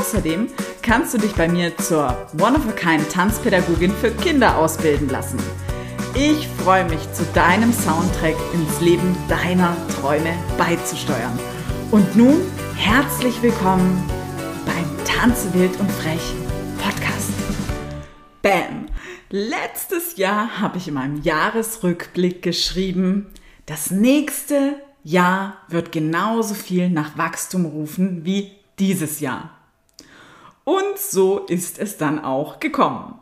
Außerdem kannst du dich bei mir zur One-of-a-Kind Tanzpädagogin für Kinder ausbilden lassen. Ich freue mich, zu deinem Soundtrack ins Leben deiner Träume beizusteuern. Und nun herzlich willkommen beim Tanze wild und frech Podcast. Bam! Letztes Jahr habe ich in meinem Jahresrückblick geschrieben, das nächste Jahr wird genauso viel nach Wachstum rufen wie dieses Jahr. Und so ist es dann auch gekommen.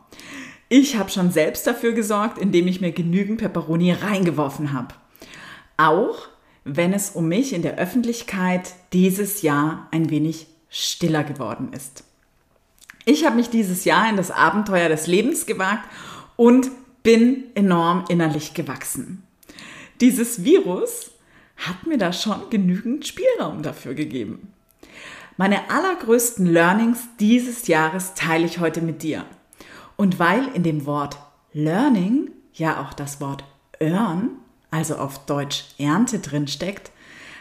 Ich habe schon selbst dafür gesorgt, indem ich mir genügend Peperoni reingeworfen habe. Auch wenn es um mich in der Öffentlichkeit dieses Jahr ein wenig stiller geworden ist. Ich habe mich dieses Jahr in das Abenteuer des Lebens gewagt und bin enorm innerlich gewachsen. Dieses Virus hat mir da schon genügend Spielraum dafür gegeben. Meine allergrößten Learnings dieses Jahres teile ich heute mit dir. Und weil in dem Wort Learning ja auch das Wort Earn, also auf Deutsch Ernte drin steckt,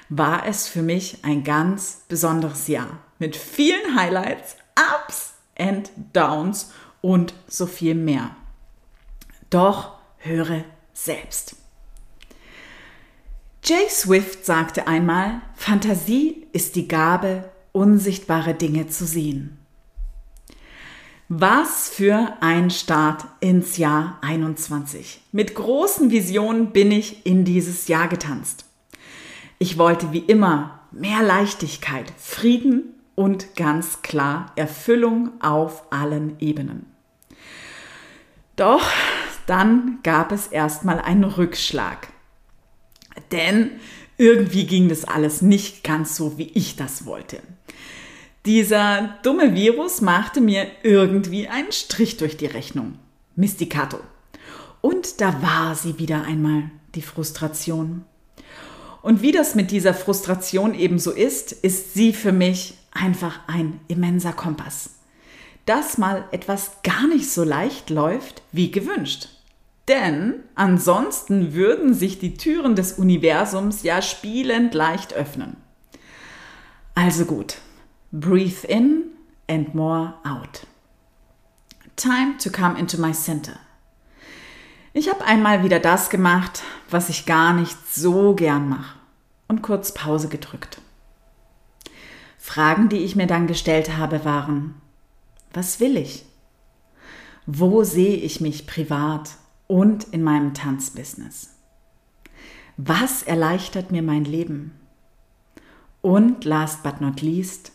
war es für mich ein ganz besonderes Jahr mit vielen Highlights, Ups and Downs und so viel mehr. Doch höre selbst. Jay Swift sagte einmal, Fantasie ist die Gabe, unsichtbare Dinge zu sehen. Was für ein Start ins Jahr 21. Mit großen Visionen bin ich in dieses Jahr getanzt. Ich wollte wie immer mehr Leichtigkeit, Frieden und ganz klar Erfüllung auf allen Ebenen. Doch dann gab es erstmal einen Rückschlag. Denn irgendwie ging das alles nicht ganz so, wie ich das wollte. Dieser dumme Virus machte mir irgendwie einen Strich durch die Rechnung. Mysticato. Und da war sie wieder einmal, die Frustration. Und wie das mit dieser Frustration eben so ist, ist sie für mich einfach ein immenser Kompass. Dass mal etwas gar nicht so leicht läuft wie gewünscht. Denn ansonsten würden sich die Türen des Universums ja spielend leicht öffnen. Also gut, Breathe in and more out. Time to come into my center. Ich habe einmal wieder das gemacht, was ich gar nicht so gern mache und kurz Pause gedrückt. Fragen, die ich mir dann gestellt habe, waren, was will ich? Wo sehe ich mich privat und in meinem Tanzbusiness? Was erleichtert mir mein Leben? Und last but not least,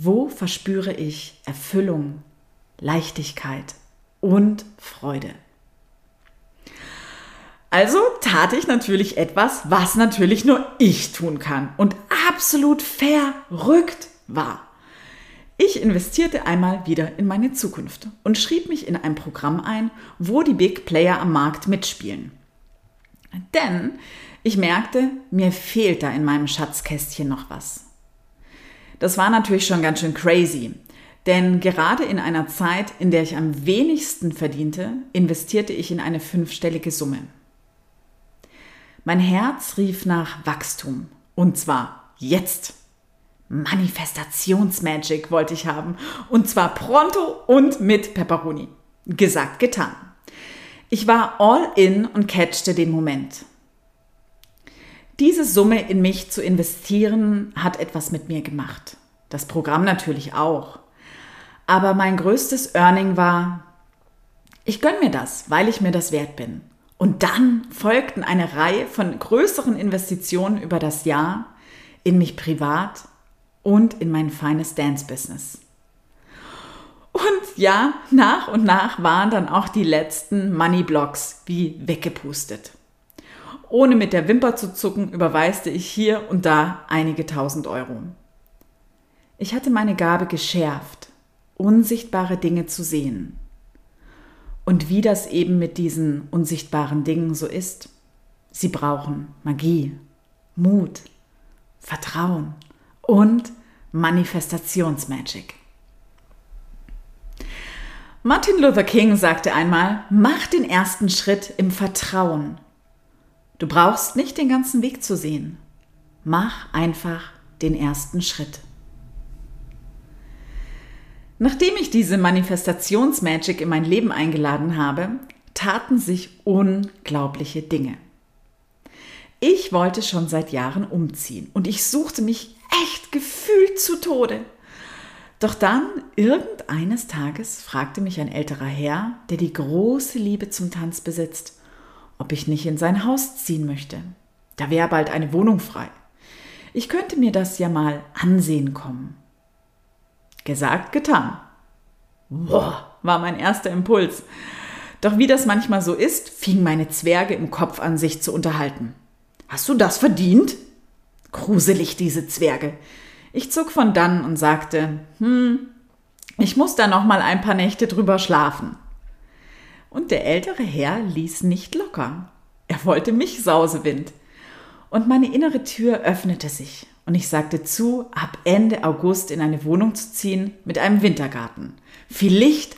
wo verspüre ich Erfüllung, Leichtigkeit und Freude? Also tat ich natürlich etwas, was natürlich nur ich tun kann und absolut verrückt war. Ich investierte einmal wieder in meine Zukunft und schrieb mich in ein Programm ein, wo die Big Player am Markt mitspielen. Denn ich merkte, mir fehlt da in meinem Schatzkästchen noch was. Das war natürlich schon ganz schön crazy. Denn gerade in einer Zeit, in der ich am wenigsten verdiente, investierte ich in eine fünfstellige Summe. Mein Herz rief nach Wachstum. Und zwar jetzt. Manifestationsmagic wollte ich haben. Und zwar pronto und mit Pepperoni. Gesagt, getan. Ich war all in und catchte den Moment. Diese Summe in mich zu investieren, hat etwas mit mir gemacht. Das Programm natürlich auch. Aber mein größtes Earning war, ich gönne mir das, weil ich mir das wert bin. Und dann folgten eine Reihe von größeren Investitionen über das Jahr in mich privat und in mein feines Dance-Business. Und ja, nach und nach waren dann auch die letzten Money-Blocks wie weggepustet. Ohne mit der Wimper zu zucken, überweiste ich hier und da einige tausend Euro. Ich hatte meine Gabe geschärft, unsichtbare Dinge zu sehen. Und wie das eben mit diesen unsichtbaren Dingen so ist, sie brauchen Magie, Mut, Vertrauen und Manifestationsmagic. Martin Luther King sagte einmal, mach den ersten Schritt im Vertrauen. Du brauchst nicht den ganzen Weg zu sehen. Mach einfach den ersten Schritt. Nachdem ich diese Manifestationsmagic in mein Leben eingeladen habe, taten sich unglaubliche Dinge. Ich wollte schon seit Jahren umziehen und ich suchte mich echt gefühlt zu Tode. Doch dann, irgendeines Tages, fragte mich ein älterer Herr, der die große Liebe zum Tanz besitzt, ob ich nicht in sein Haus ziehen möchte. Da wäre bald eine Wohnung frei. Ich könnte mir das ja mal ansehen kommen. Gesagt, getan. Boah, war mein erster Impuls. Doch wie das manchmal so ist, fingen meine Zwerge im Kopf an, sich zu unterhalten. Hast du das verdient? Gruselig, diese Zwerge. Ich zog von dann und sagte, hm, ich muss da noch mal ein paar Nächte drüber schlafen. Und der ältere Herr ließ nicht locker. Er wollte mich Sausewind. Und meine innere Tür öffnete sich und ich sagte zu, ab Ende August in eine Wohnung zu ziehen mit einem Wintergarten, viel Licht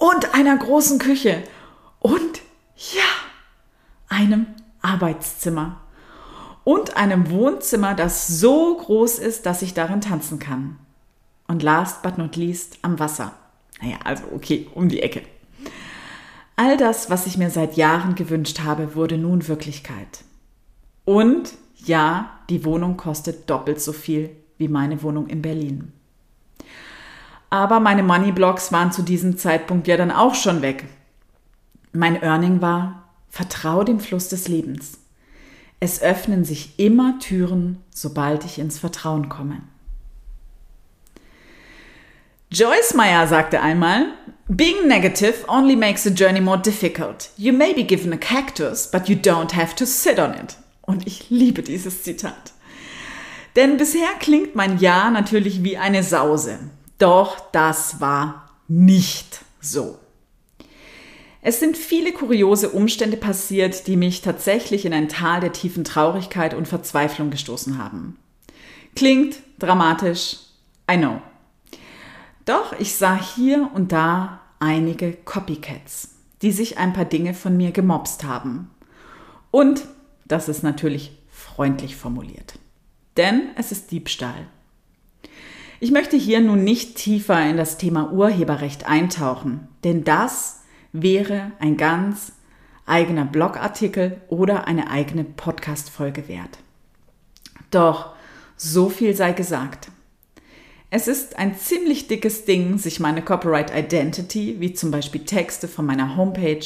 und einer großen Küche und ja, einem Arbeitszimmer und einem Wohnzimmer, das so groß ist, dass ich darin tanzen kann. Und last but not least am Wasser. Naja, also okay, um die Ecke. All das, was ich mir seit Jahren gewünscht habe, wurde nun Wirklichkeit. Und ja, die Wohnung kostet doppelt so viel wie meine Wohnung in Berlin. Aber meine Moneyblocks waren zu diesem Zeitpunkt ja dann auch schon weg. Mein Earning war, vertraue dem Fluss des Lebens. Es öffnen sich immer Türen, sobald ich ins Vertrauen komme. Joyce Meyer sagte einmal, Being negative only makes the journey more difficult. You may be given a cactus, but you don't have to sit on it. Und ich liebe dieses Zitat. Denn bisher klingt mein Ja natürlich wie eine Sause. Doch das war nicht so. Es sind viele kuriose Umstände passiert, die mich tatsächlich in ein Tal der tiefen Traurigkeit und Verzweiflung gestoßen haben. Klingt dramatisch, I know. Doch ich sah hier und da einige Copycats, die sich ein paar Dinge von mir gemobst haben. Und das ist natürlich freundlich formuliert. Denn es ist Diebstahl. Ich möchte hier nun nicht tiefer in das Thema Urheberrecht eintauchen, denn das wäre ein ganz eigener Blogartikel oder eine eigene Podcast-Folge wert. Doch so viel sei gesagt. Es ist ein ziemlich dickes Ding, sich meine Copyright Identity, wie zum Beispiel Texte von meiner Homepage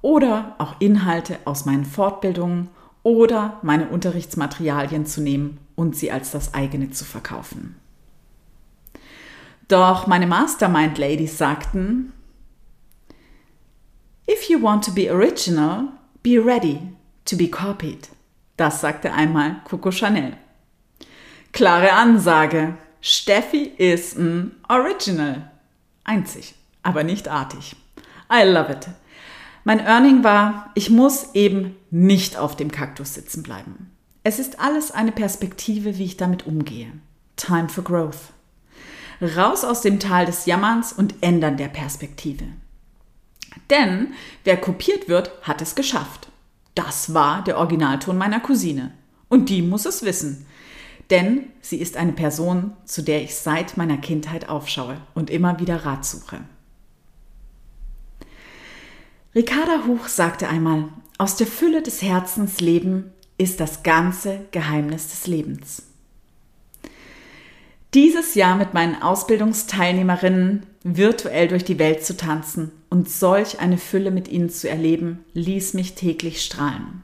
oder auch Inhalte aus meinen Fortbildungen oder meine Unterrichtsmaterialien zu nehmen und sie als das eigene zu verkaufen. Doch meine Mastermind Ladies sagten, If you want to be original, be ready to be copied. Das sagte einmal Coco Chanel. Klare Ansage. Steffi ist ein Original. Einzig, aber nicht artig. I love it. Mein Earning war, ich muss eben nicht auf dem Kaktus sitzen bleiben. Es ist alles eine Perspektive, wie ich damit umgehe. Time for Growth. Raus aus dem Tal des Jammerns und Ändern der Perspektive. Denn wer kopiert wird, hat es geschafft. Das war der Originalton meiner Cousine. Und die muss es wissen. Denn sie ist eine Person, zu der ich seit meiner Kindheit aufschaue und immer wieder Rat suche. Ricarda Huch sagte einmal, aus der Fülle des Herzens leben ist das ganze Geheimnis des Lebens. Dieses Jahr mit meinen Ausbildungsteilnehmerinnen virtuell durch die Welt zu tanzen und solch eine Fülle mit ihnen zu erleben, ließ mich täglich strahlen.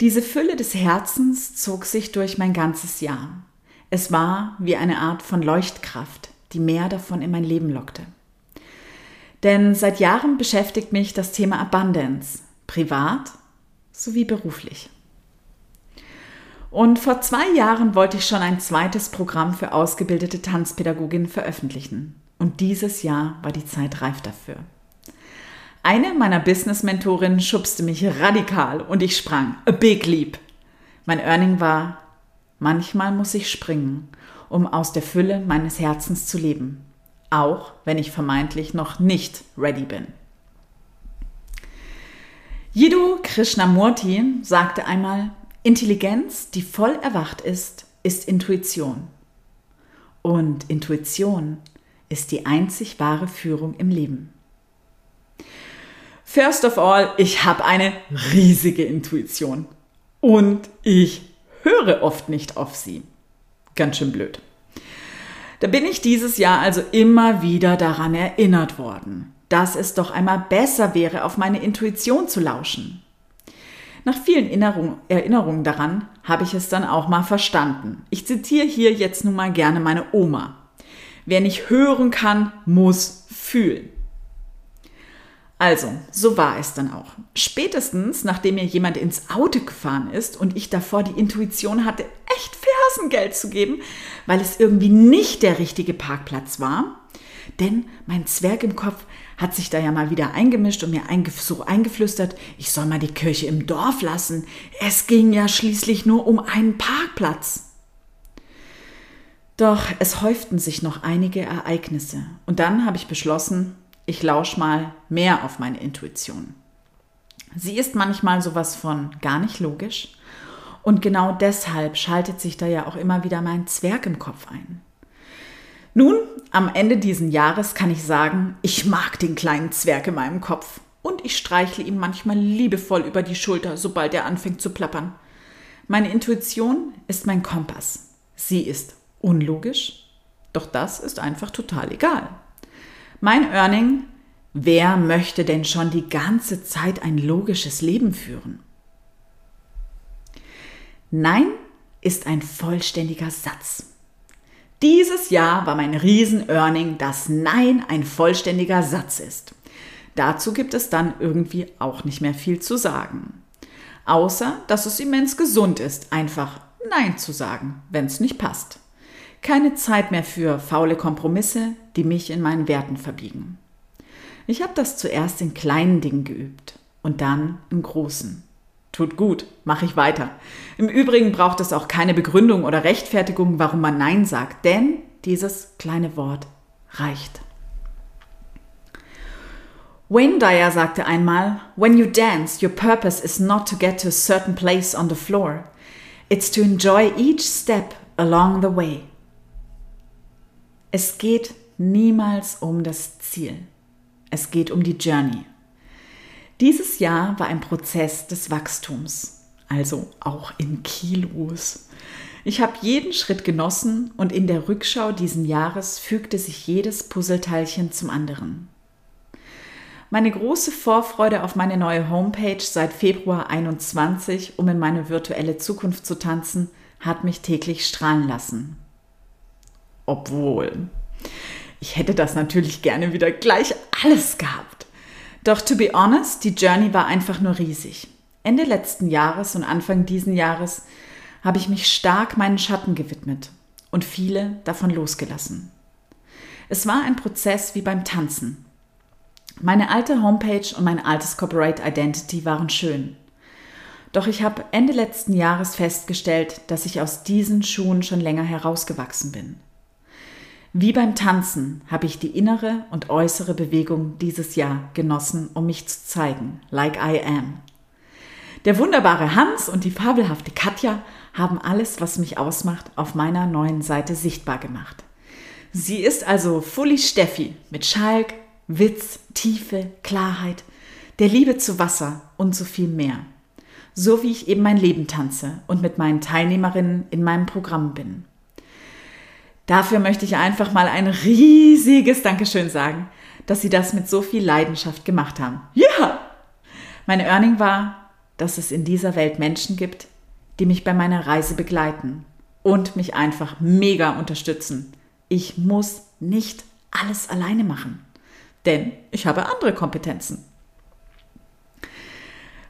Diese Fülle des Herzens zog sich durch mein ganzes Jahr. Es war wie eine Art von Leuchtkraft, die mehr davon in mein Leben lockte. Denn seit Jahren beschäftigt mich das Thema Abundance, privat sowie beruflich. Und vor zwei Jahren wollte ich schon ein zweites Programm für ausgebildete Tanzpädagoginnen veröffentlichen. Und dieses Jahr war die Zeit reif dafür. Eine meiner Business-Mentorinnen schubste mich radikal und ich sprang. A big leap. Mein Earning war, manchmal muss ich springen, um aus der Fülle meines Herzens zu leben. Auch wenn ich vermeintlich noch nicht ready bin. Jiddu Krishnamurti sagte einmal, Intelligenz, die voll erwacht ist, ist Intuition. Und Intuition ist die einzig wahre Führung im Leben. First of all, ich habe eine riesige Intuition und ich höre oft nicht auf sie. Ganz schön blöd. Da bin ich dieses Jahr also immer wieder daran erinnert worden, dass es doch einmal besser wäre, auf meine Intuition zu lauschen. Nach vielen Erinnerungen daran habe ich es dann auch mal verstanden. Ich zitiere hier jetzt nun mal gerne meine Oma. Wer nicht hören kann, muss fühlen. Also, so war es dann auch. Spätestens, nachdem mir jemand ins Auto gefahren ist und ich davor die Intuition hatte, echt Fersengeld zu geben, weil es irgendwie nicht der richtige Parkplatz war. Denn mein Zwerg im Kopf hat sich da ja mal wieder eingemischt und mir so eingeflüstert, ich soll mal die Kirche im Dorf lassen. Es ging ja schließlich nur um einen Parkplatz. Doch es häuften sich noch einige Ereignisse. Und dann habe ich beschlossen, ich lausche mal mehr auf meine Intuition. Sie ist manchmal sowas von gar nicht logisch. Und genau deshalb schaltet sich da ja auch immer wieder mein Zwerg im Kopf ein. Nun, am Ende dieses Jahres kann ich sagen, ich mag den kleinen Zwerg in meinem Kopf. Und ich streichle ihm manchmal liebevoll über die Schulter, sobald er anfängt zu plappern. Meine Intuition ist mein Kompass. Sie ist Unlogisch? Doch das ist einfach total egal. Mein Earning, wer möchte denn schon die ganze Zeit ein logisches Leben führen? Nein ist ein vollständiger Satz. Dieses Jahr war mein Riesen-Earning, dass Nein ein vollständiger Satz ist. Dazu gibt es dann irgendwie auch nicht mehr viel zu sagen. Außer, dass es immens gesund ist, einfach Nein zu sagen, wenn es nicht passt. Keine Zeit mehr für faule Kompromisse, die mich in meinen Werten verbiegen. Ich habe das zuerst in kleinen Dingen geübt und dann im großen. Tut gut, mache ich weiter. Im Übrigen braucht es auch keine Begründung oder Rechtfertigung, warum man Nein sagt, denn dieses kleine Wort reicht. Wayne Dyer sagte einmal, When you dance, your purpose is not to get to a certain place on the floor. It's to enjoy each step along the way. Es geht niemals um das Ziel. Es geht um die Journey. Dieses Jahr war ein Prozess des Wachstums, also auch in Kilos. Ich habe jeden Schritt genossen und in der Rückschau diesen Jahres fügte sich jedes Puzzleteilchen zum anderen. Meine große Vorfreude auf meine neue Homepage seit Februar 21, um in meine virtuelle Zukunft zu tanzen, hat mich täglich strahlen lassen. Obwohl, ich hätte das natürlich gerne wieder gleich alles gehabt. Doch to be honest, die Journey war einfach nur riesig. Ende letzten Jahres und Anfang diesen Jahres habe ich mich stark meinen Schatten gewidmet und viele davon losgelassen. Es war ein Prozess wie beim Tanzen. Meine alte Homepage und mein altes Corporate Identity waren schön. Doch ich habe Ende letzten Jahres festgestellt, dass ich aus diesen Schuhen schon länger herausgewachsen bin. Wie beim Tanzen habe ich die innere und äußere Bewegung dieses Jahr genossen, um mich zu zeigen, like I am. Der wunderbare Hans und die fabelhafte Katja haben alles, was mich ausmacht, auf meiner neuen Seite sichtbar gemacht. Sie ist also fully Steffi mit Schalk, Witz, Tiefe, Klarheit, der Liebe zu Wasser und so viel mehr. So wie ich eben mein Leben tanze und mit meinen Teilnehmerinnen in meinem Programm bin. Dafür möchte ich einfach mal ein riesiges Dankeschön sagen, dass Sie das mit so viel Leidenschaft gemacht haben. Ja! Meine Earning war, dass es in dieser Welt Menschen gibt, die mich bei meiner Reise begleiten und mich einfach mega unterstützen. Ich muss nicht alles alleine machen, denn ich habe andere Kompetenzen.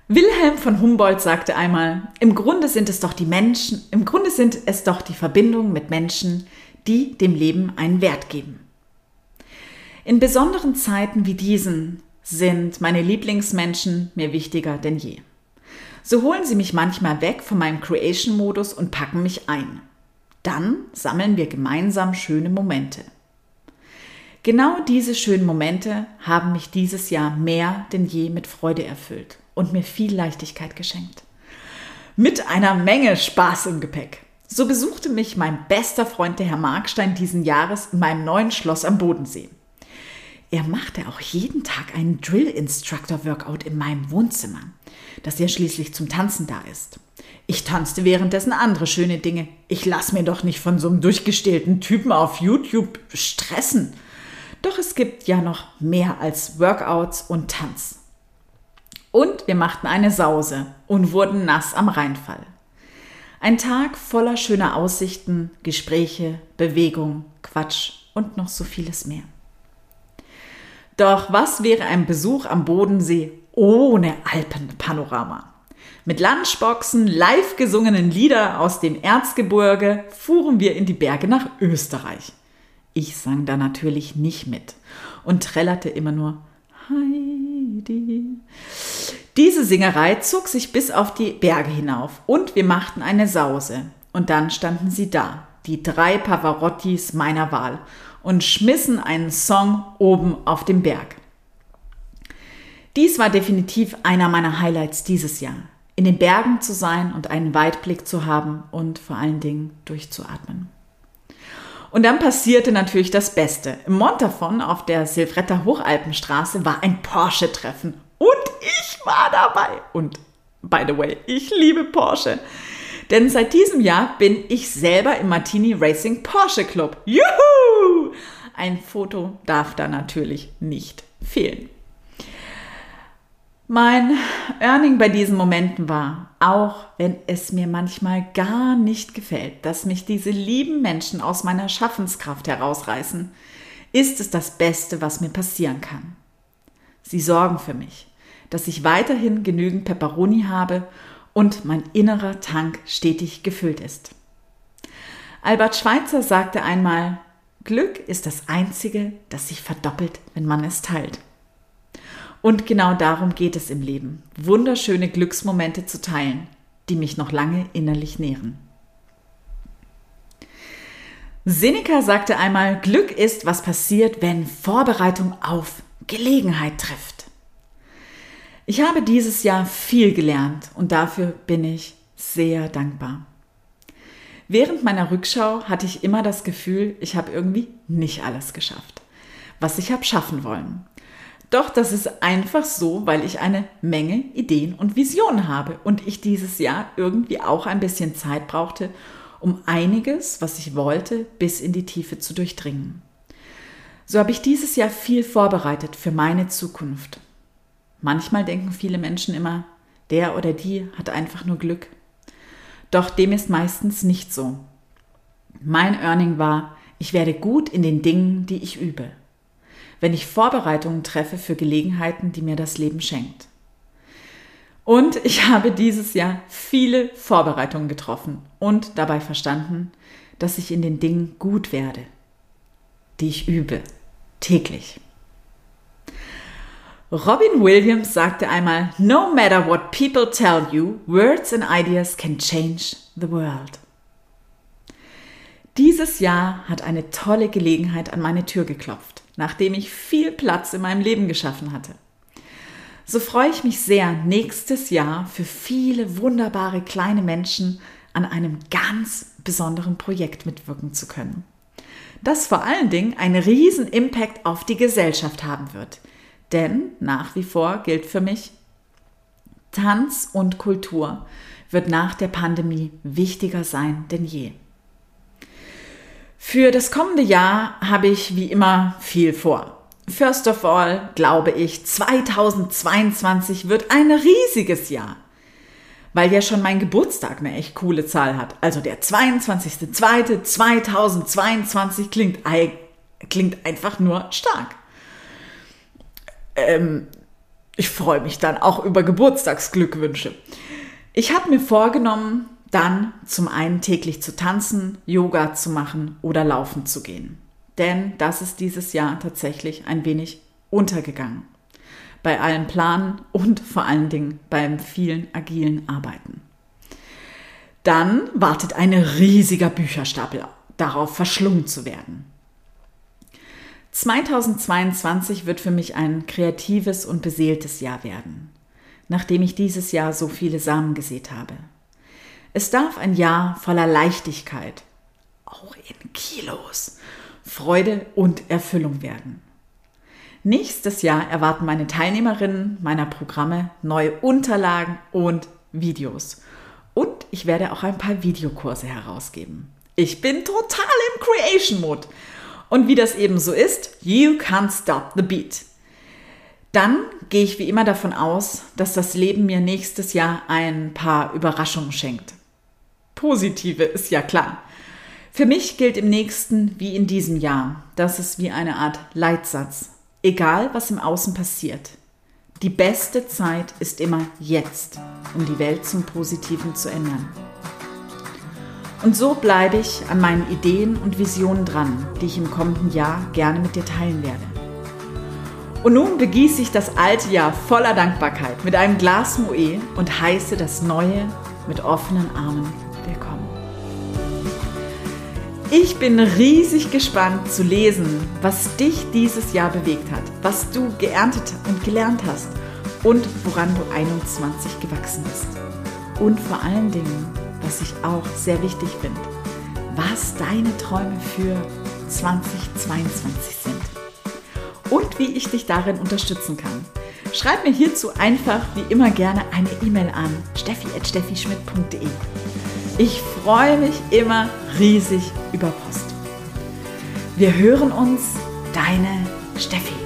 Wilhelm von Humboldt sagte einmal, im Grunde sind es doch die Menschen, im Grunde sind es doch die Verbindungen mit Menschen, die dem Leben einen Wert geben. In besonderen Zeiten wie diesen sind meine Lieblingsmenschen mir wichtiger denn je. So holen sie mich manchmal weg von meinem Creation-Modus und packen mich ein. Dann sammeln wir gemeinsam schöne Momente. Genau diese schönen Momente haben mich dieses Jahr mehr denn je mit Freude erfüllt und mir viel Leichtigkeit geschenkt. Mit einer Menge Spaß im Gepäck. So besuchte mich mein bester Freund, der Herr Markstein, diesen Jahres in meinem neuen Schloss am Bodensee. Er machte auch jeden Tag einen Drill Instructor Workout in meinem Wohnzimmer, das ja schließlich zum Tanzen da ist. Ich tanzte währenddessen andere schöne Dinge. Ich lass mir doch nicht von so einem durchgestählten Typen auf YouTube stressen. Doch es gibt ja noch mehr als Workouts und Tanz. Und wir machten eine Sause und wurden nass am Rheinfall. Ein Tag voller schöner Aussichten, Gespräche, Bewegung, Quatsch und noch so vieles mehr. Doch was wäre ein Besuch am Bodensee ohne Alpenpanorama? Mit Lunchboxen, live gesungenen Lieder aus dem Erzgebirge fuhren wir in die Berge nach Österreich. Ich sang da natürlich nicht mit und trällerte immer nur Heidi. Diese Singerei zog sich bis auf die Berge hinauf und wir machten eine Sause. Und dann standen sie da, die drei Pavarottis meiner Wahl, und schmissen einen Song oben auf dem Berg. Dies war definitiv einer meiner Highlights dieses Jahr. In den Bergen zu sein und einen Weitblick zu haben und vor allen Dingen durchzuatmen. Und dann passierte natürlich das Beste. Im Montafon auf der Silvretta Hochalpenstraße war ein Porsche-Treffen. Und ich war dabei. Und by the way, ich liebe Porsche. Denn seit diesem Jahr bin ich selber im Martini Racing Porsche Club. Juhu! Ein Foto darf da natürlich nicht fehlen. Mein Earning bei diesen Momenten war, auch wenn es mir manchmal gar nicht gefällt, dass mich diese lieben Menschen aus meiner Schaffenskraft herausreißen, ist es das Beste, was mir passieren kann. Sie sorgen für mich, dass ich weiterhin genügend Peperoni habe und mein innerer Tank stetig gefüllt ist. Albert Schweitzer sagte einmal, Glück ist das Einzige, das sich verdoppelt, wenn man es teilt. Und genau darum geht es im Leben, wunderschöne Glücksmomente zu teilen, die mich noch lange innerlich nähren. Seneca sagte einmal, Glück ist, was passiert, wenn Vorbereitung auf Gelegenheit trifft. Ich habe dieses Jahr viel gelernt und dafür bin ich sehr dankbar. Während meiner Rückschau hatte ich immer das Gefühl, ich habe irgendwie nicht alles geschafft, was ich habe schaffen wollen. Doch das ist einfach so, weil ich eine Menge Ideen und Visionen habe und ich dieses Jahr irgendwie auch ein bisschen Zeit brauchte, um einiges, was ich wollte, bis in die Tiefe zu durchdringen. So habe ich dieses Jahr viel vorbereitet für meine Zukunft. Manchmal denken viele Menschen immer, der oder die hat einfach nur Glück. Doch dem ist meistens nicht so. Mein Earning war, ich werde gut in den Dingen, die ich übe wenn ich Vorbereitungen treffe für Gelegenheiten, die mir das Leben schenkt. Und ich habe dieses Jahr viele Vorbereitungen getroffen und dabei verstanden, dass ich in den Dingen gut werde, die ich übe, täglich. Robin Williams sagte einmal, No matter what people tell you, words and ideas can change the world. Dieses Jahr hat eine tolle Gelegenheit an meine Tür geklopft nachdem ich viel Platz in meinem Leben geschaffen hatte. So freue ich mich sehr, nächstes Jahr für viele wunderbare kleine Menschen an einem ganz besonderen Projekt mitwirken zu können. Das vor allen Dingen einen riesen Impact auf die Gesellschaft haben wird. Denn nach wie vor gilt für mich, Tanz und Kultur wird nach der Pandemie wichtiger sein denn je. Für das kommende Jahr habe ich wie immer viel vor. First of all glaube ich, 2022 wird ein riesiges Jahr. Weil ja schon mein Geburtstag eine echt coole Zahl hat. Also der 22.02.2022 klingt, klingt einfach nur stark. Ähm, ich freue mich dann auch über Geburtstagsglückwünsche. Ich habe mir vorgenommen, dann zum einen täglich zu tanzen, Yoga zu machen oder laufen zu gehen. Denn das ist dieses Jahr tatsächlich ein wenig untergegangen. Bei allen Planen und vor allen Dingen beim vielen agilen Arbeiten. Dann wartet ein riesiger Bücherstapel darauf, verschlungen zu werden. 2022 wird für mich ein kreatives und beseeltes Jahr werden, nachdem ich dieses Jahr so viele Samen gesät habe. Es darf ein Jahr voller Leichtigkeit, auch in Kilos, Freude und Erfüllung werden. Nächstes Jahr erwarten meine Teilnehmerinnen meiner Programme neue Unterlagen und Videos. Und ich werde auch ein paar Videokurse herausgeben. Ich bin total im Creation Mode. Und wie das eben so ist, you can't stop the beat. Dann gehe ich wie immer davon aus, dass das Leben mir nächstes Jahr ein paar Überraschungen schenkt. Positive ist ja klar. Für mich gilt im nächsten wie in diesem Jahr, das ist wie eine Art Leitsatz. Egal, was im Außen passiert. Die beste Zeit ist immer jetzt, um die Welt zum Positiven zu ändern. Und so bleibe ich an meinen Ideen und Visionen dran, die ich im kommenden Jahr gerne mit dir teilen werde. Und nun begieße ich das alte Jahr voller Dankbarkeit mit einem Glas Moe und heiße das neue mit offenen Armen willkommen. Ich bin riesig gespannt zu lesen, was dich dieses Jahr bewegt hat, was du geerntet und gelernt hast und woran du 21 gewachsen bist. Und vor allen Dingen, was ich auch sehr wichtig finde, was deine Träume für 2022 sind und wie ich dich darin unterstützen kann. Schreib mir hierzu einfach wie immer gerne eine E-Mail an steffi.steffischmidt.de. Ich freue mich immer riesig über Post. Wir hören uns, deine Steffi.